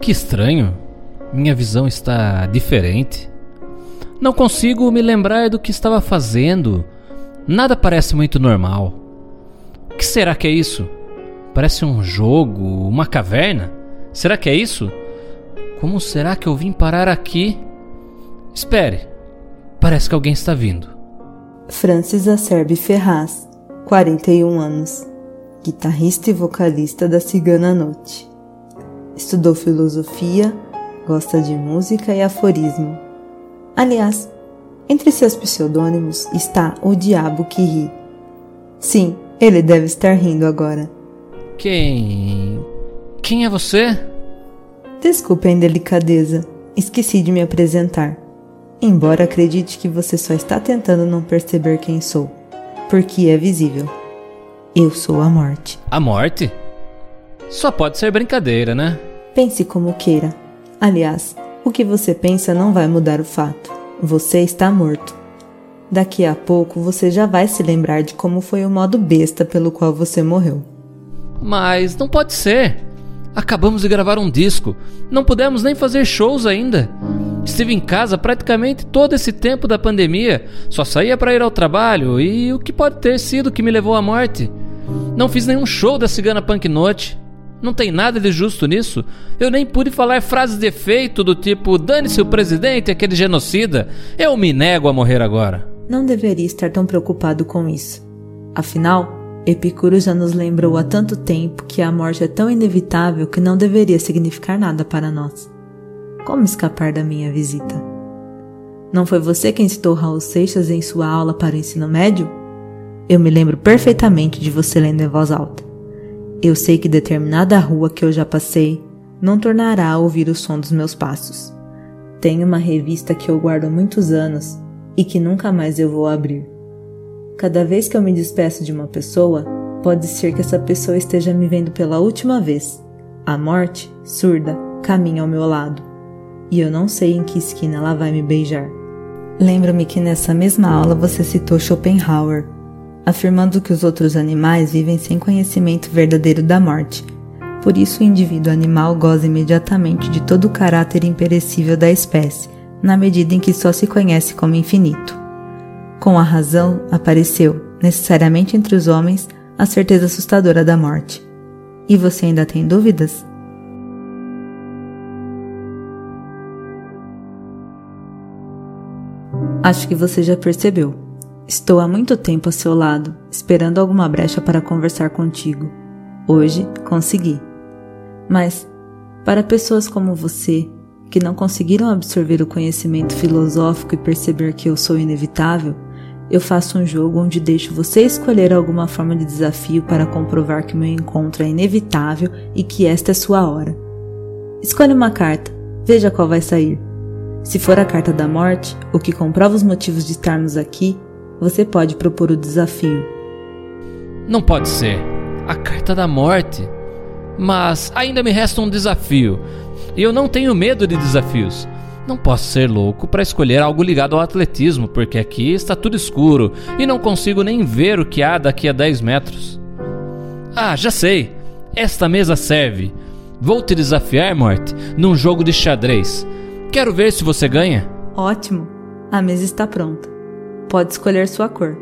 Que estranho. Minha visão está diferente. Não consigo me lembrar do que estava fazendo. Nada parece muito normal. O que será que é isso? Parece um jogo, uma caverna? Será que é isso? Como será que eu vim parar aqui? Espere. Parece que alguém está vindo. Francis Acerbe Ferraz, 41 anos, guitarrista e vocalista da Cigana Noite. Estudou filosofia, gosta de música e aforismo. Aliás, entre seus pseudônimos está o Diabo que ri. Sim, ele deve estar rindo agora. Quem. Quem é você? Desculpe a indelicadeza, esqueci de me apresentar. Embora acredite que você só está tentando não perceber quem sou, porque é visível. Eu sou a morte. A morte? Só pode ser brincadeira, né? Pense como queira. Aliás, o que você pensa não vai mudar o fato. Você está morto. Daqui a pouco você já vai se lembrar de como foi o modo besta pelo qual você morreu. Mas não pode ser. Acabamos de gravar um disco. Não pudemos nem fazer shows ainda. Estive em casa praticamente todo esse tempo da pandemia. Só saía para ir ao trabalho e o que pode ter sido que me levou à morte? Não fiz nenhum show da Cigana Punk Note. Não tem nada de justo nisso. Eu nem pude falar frases de efeito do tipo dane-se o presidente, aquele genocida. Eu me nego a morrer agora. Não deveria estar tão preocupado com isso. Afinal, Epicuro já nos lembrou há tanto tempo que a morte é tão inevitável que não deveria significar nada para nós. Como escapar da minha visita? Não foi você quem citou Raul Seixas em sua aula para o ensino médio? Eu me lembro perfeitamente de você lendo em voz alta. Eu sei que determinada rua que eu já passei não tornará a ouvir o som dos meus passos. Tenho uma revista que eu guardo há muitos anos e que nunca mais eu vou abrir. Cada vez que eu me despeço de uma pessoa, pode ser que essa pessoa esteja me vendo pela última vez. A morte, surda, caminha ao meu lado. E eu não sei em que esquina ela vai me beijar. Lembro-me que nessa mesma aula você citou Schopenhauer afirmando que os outros animais vivem sem conhecimento verdadeiro da morte. Por isso, o indivíduo animal goza imediatamente de todo o caráter imperecível da espécie, na medida em que só se conhece como infinito. Com a razão, apareceu, necessariamente entre os homens, a certeza assustadora da morte. E você ainda tem dúvidas? Acho que você já percebeu. Estou há muito tempo a seu lado, esperando alguma brecha para conversar contigo. Hoje consegui. Mas, para pessoas como você, que não conseguiram absorver o conhecimento filosófico e perceber que eu sou inevitável, eu faço um jogo onde deixo você escolher alguma forma de desafio para comprovar que meu encontro é inevitável e que esta é sua hora. Escolha uma carta, veja qual vai sair. Se for a carta da morte, o que comprova os motivos de estarmos aqui, você pode propor o desafio. Não pode ser. A carta da morte. Mas ainda me resta um desafio. E eu não tenho medo de desafios. Não posso ser louco para escolher algo ligado ao atletismo, porque aqui está tudo escuro e não consigo nem ver o que há daqui a 10 metros. Ah, já sei! Esta mesa serve. Vou te desafiar, Morte, num jogo de xadrez. Quero ver se você ganha. Ótimo! A mesa está pronta pode escolher sua cor.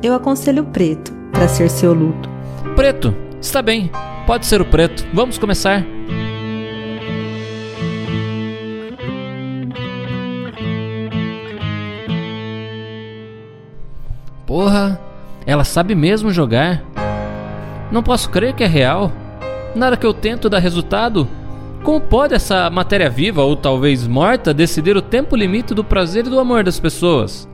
Eu aconselho preto para ser seu luto. Preto, está bem. Pode ser o preto. Vamos começar. Porra, ela sabe mesmo jogar. Não posso crer que é real. Nada que eu tento dar resultado. Como pode essa matéria viva ou talvez morta decidir o tempo limite do prazer e do amor das pessoas?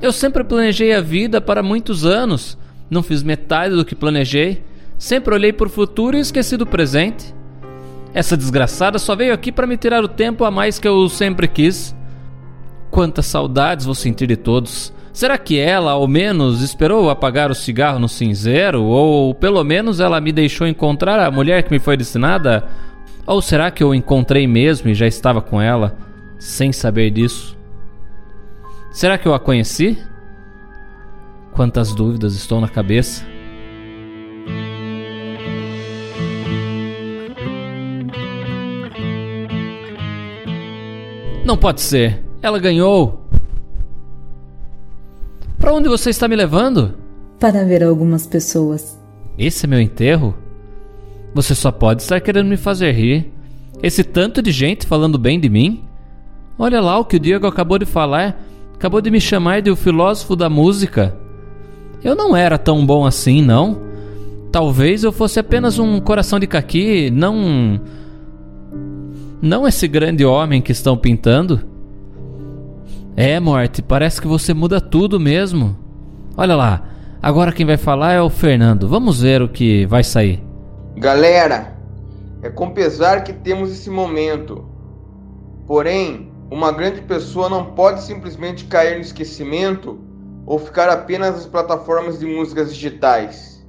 Eu sempre planejei a vida para muitos anos. Não fiz metade do que planejei. Sempre olhei para o futuro e esqueci do presente. Essa desgraçada só veio aqui para me tirar o tempo a mais que eu sempre quis. Quantas saudades vou sentir de todos. Será que ela, ao menos, esperou apagar o cigarro no cinzeiro? Ou pelo menos ela me deixou encontrar a mulher que me foi destinada? Ou será que eu encontrei mesmo e já estava com ela, sem saber disso? Será que eu a conheci? Quantas dúvidas estão na cabeça. Não pode ser. Ela ganhou. Para onde você está me levando? Para ver algumas pessoas. Esse é meu enterro? Você só pode estar querendo me fazer rir. Esse tanto de gente falando bem de mim? Olha lá o que o Diego acabou de falar. Acabou de me chamar de o filósofo da música. Eu não era tão bom assim, não. Talvez eu fosse apenas um coração de caqui, não. Não esse grande homem que estão pintando. É, Morte, parece que você muda tudo mesmo. Olha lá, agora quem vai falar é o Fernando. Vamos ver o que vai sair. Galera, é com pesar que temos esse momento. Porém, uma grande pessoa não pode simplesmente cair no esquecimento ou ficar apenas nas plataformas de músicas digitais.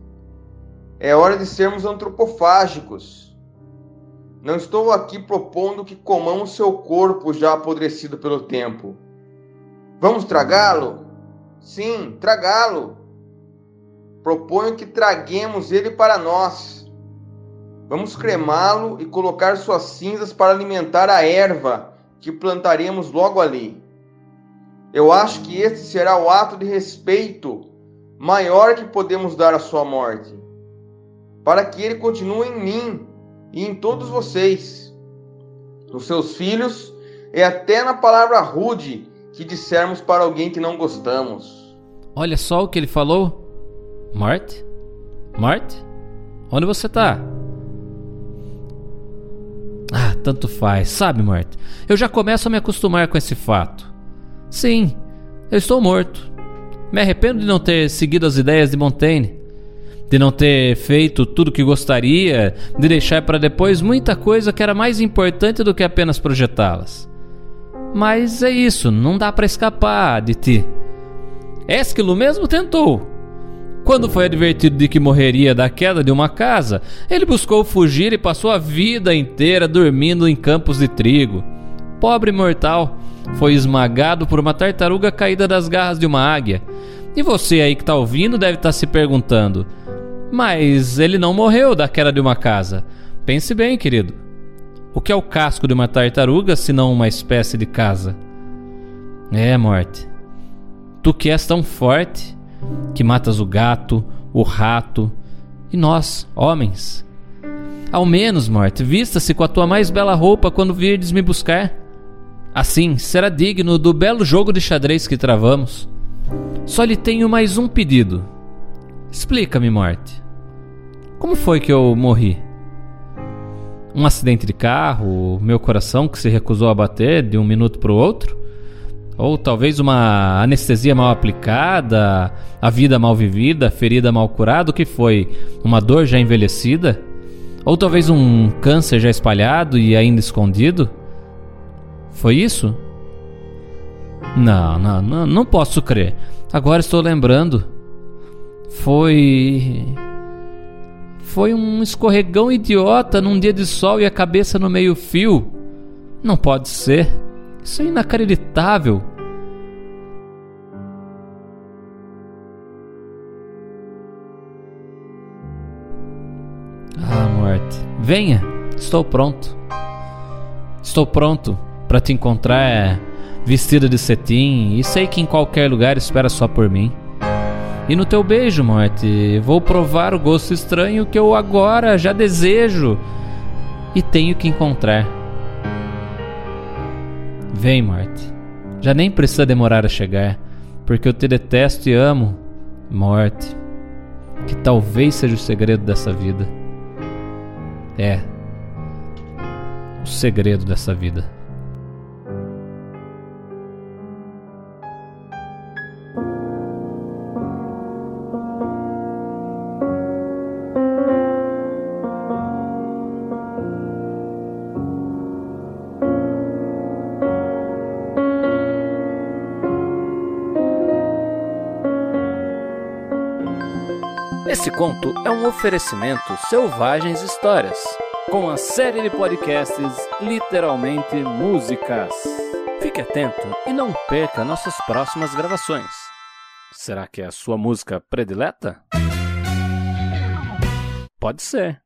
É hora de sermos antropofágicos. Não estou aqui propondo que comamos seu corpo já apodrecido pelo tempo Vamos tragá-lo? Sim, tragá-lo. Proponho que traguemos ele para nós. Vamos cremá-lo e colocar suas cinzas para alimentar a erva que plantaremos logo ali. Eu acho que este será o ato de respeito maior que podemos dar à sua morte, para que ele continue em mim e em todos vocês, nos seus filhos e até na palavra rude que dissermos para alguém que não gostamos. Olha só o que ele falou. Marte? Marte? Onde você tá? Tanto faz, sabe, Marte? Eu já começo a me acostumar com esse fato. Sim, eu estou morto. Me arrependo de não ter seguido as ideias de Montaigne, de não ter feito tudo o que gostaria, de deixar para depois muita coisa que era mais importante do que apenas projetá-las. Mas é isso, não dá para escapar de ti. Esquilo mesmo tentou. Quando foi advertido de que morreria da queda de uma casa, ele buscou fugir e passou a vida inteira dormindo em campos de trigo. Pobre mortal, foi esmagado por uma tartaruga caída das garras de uma águia. E você aí que está ouvindo deve estar tá se perguntando: mas ele não morreu da queda de uma casa. Pense bem, querido. O que é o casco de uma tartaruga se não uma espécie de casa? É, morte. Tu que és tão forte que matas o gato, o rato e nós, homens. Ao menos, morte, vista-se com a tua mais bela roupa quando virdes me buscar. Assim será digno do belo jogo de xadrez que travamos. Só lhe tenho mais um pedido. Explica-me, morte. Como foi que eu morri? um acidente de carro, meu coração que se recusou a bater de um minuto para o outro, ou talvez uma anestesia mal aplicada, a vida mal vivida, a ferida mal curada, o que foi? Uma dor já envelhecida? Ou talvez um câncer já espalhado e ainda escondido? Foi isso? Não, não, não, não posso crer. Agora estou lembrando. Foi foi um escorregão idiota num dia de sol e a cabeça no meio-fio. Não pode ser. Isso é inacreditável. Ah, morte. Venha. Estou pronto. Estou pronto para te encontrar vestida de cetim e sei que em qualquer lugar espera só por mim. E no teu beijo, morte, vou provar o gosto estranho que eu agora já desejo e tenho que encontrar. Vem, morte. Já nem precisa demorar a chegar, porque eu te detesto e amo, morte. Que talvez seja o segredo dessa vida. É. O segredo dessa vida. Esse conto é um oferecimento Selvagens Histórias, com a série de podcasts Literalmente Músicas. Fique atento e não perca nossas próximas gravações. Será que é a sua música predileta? Pode ser.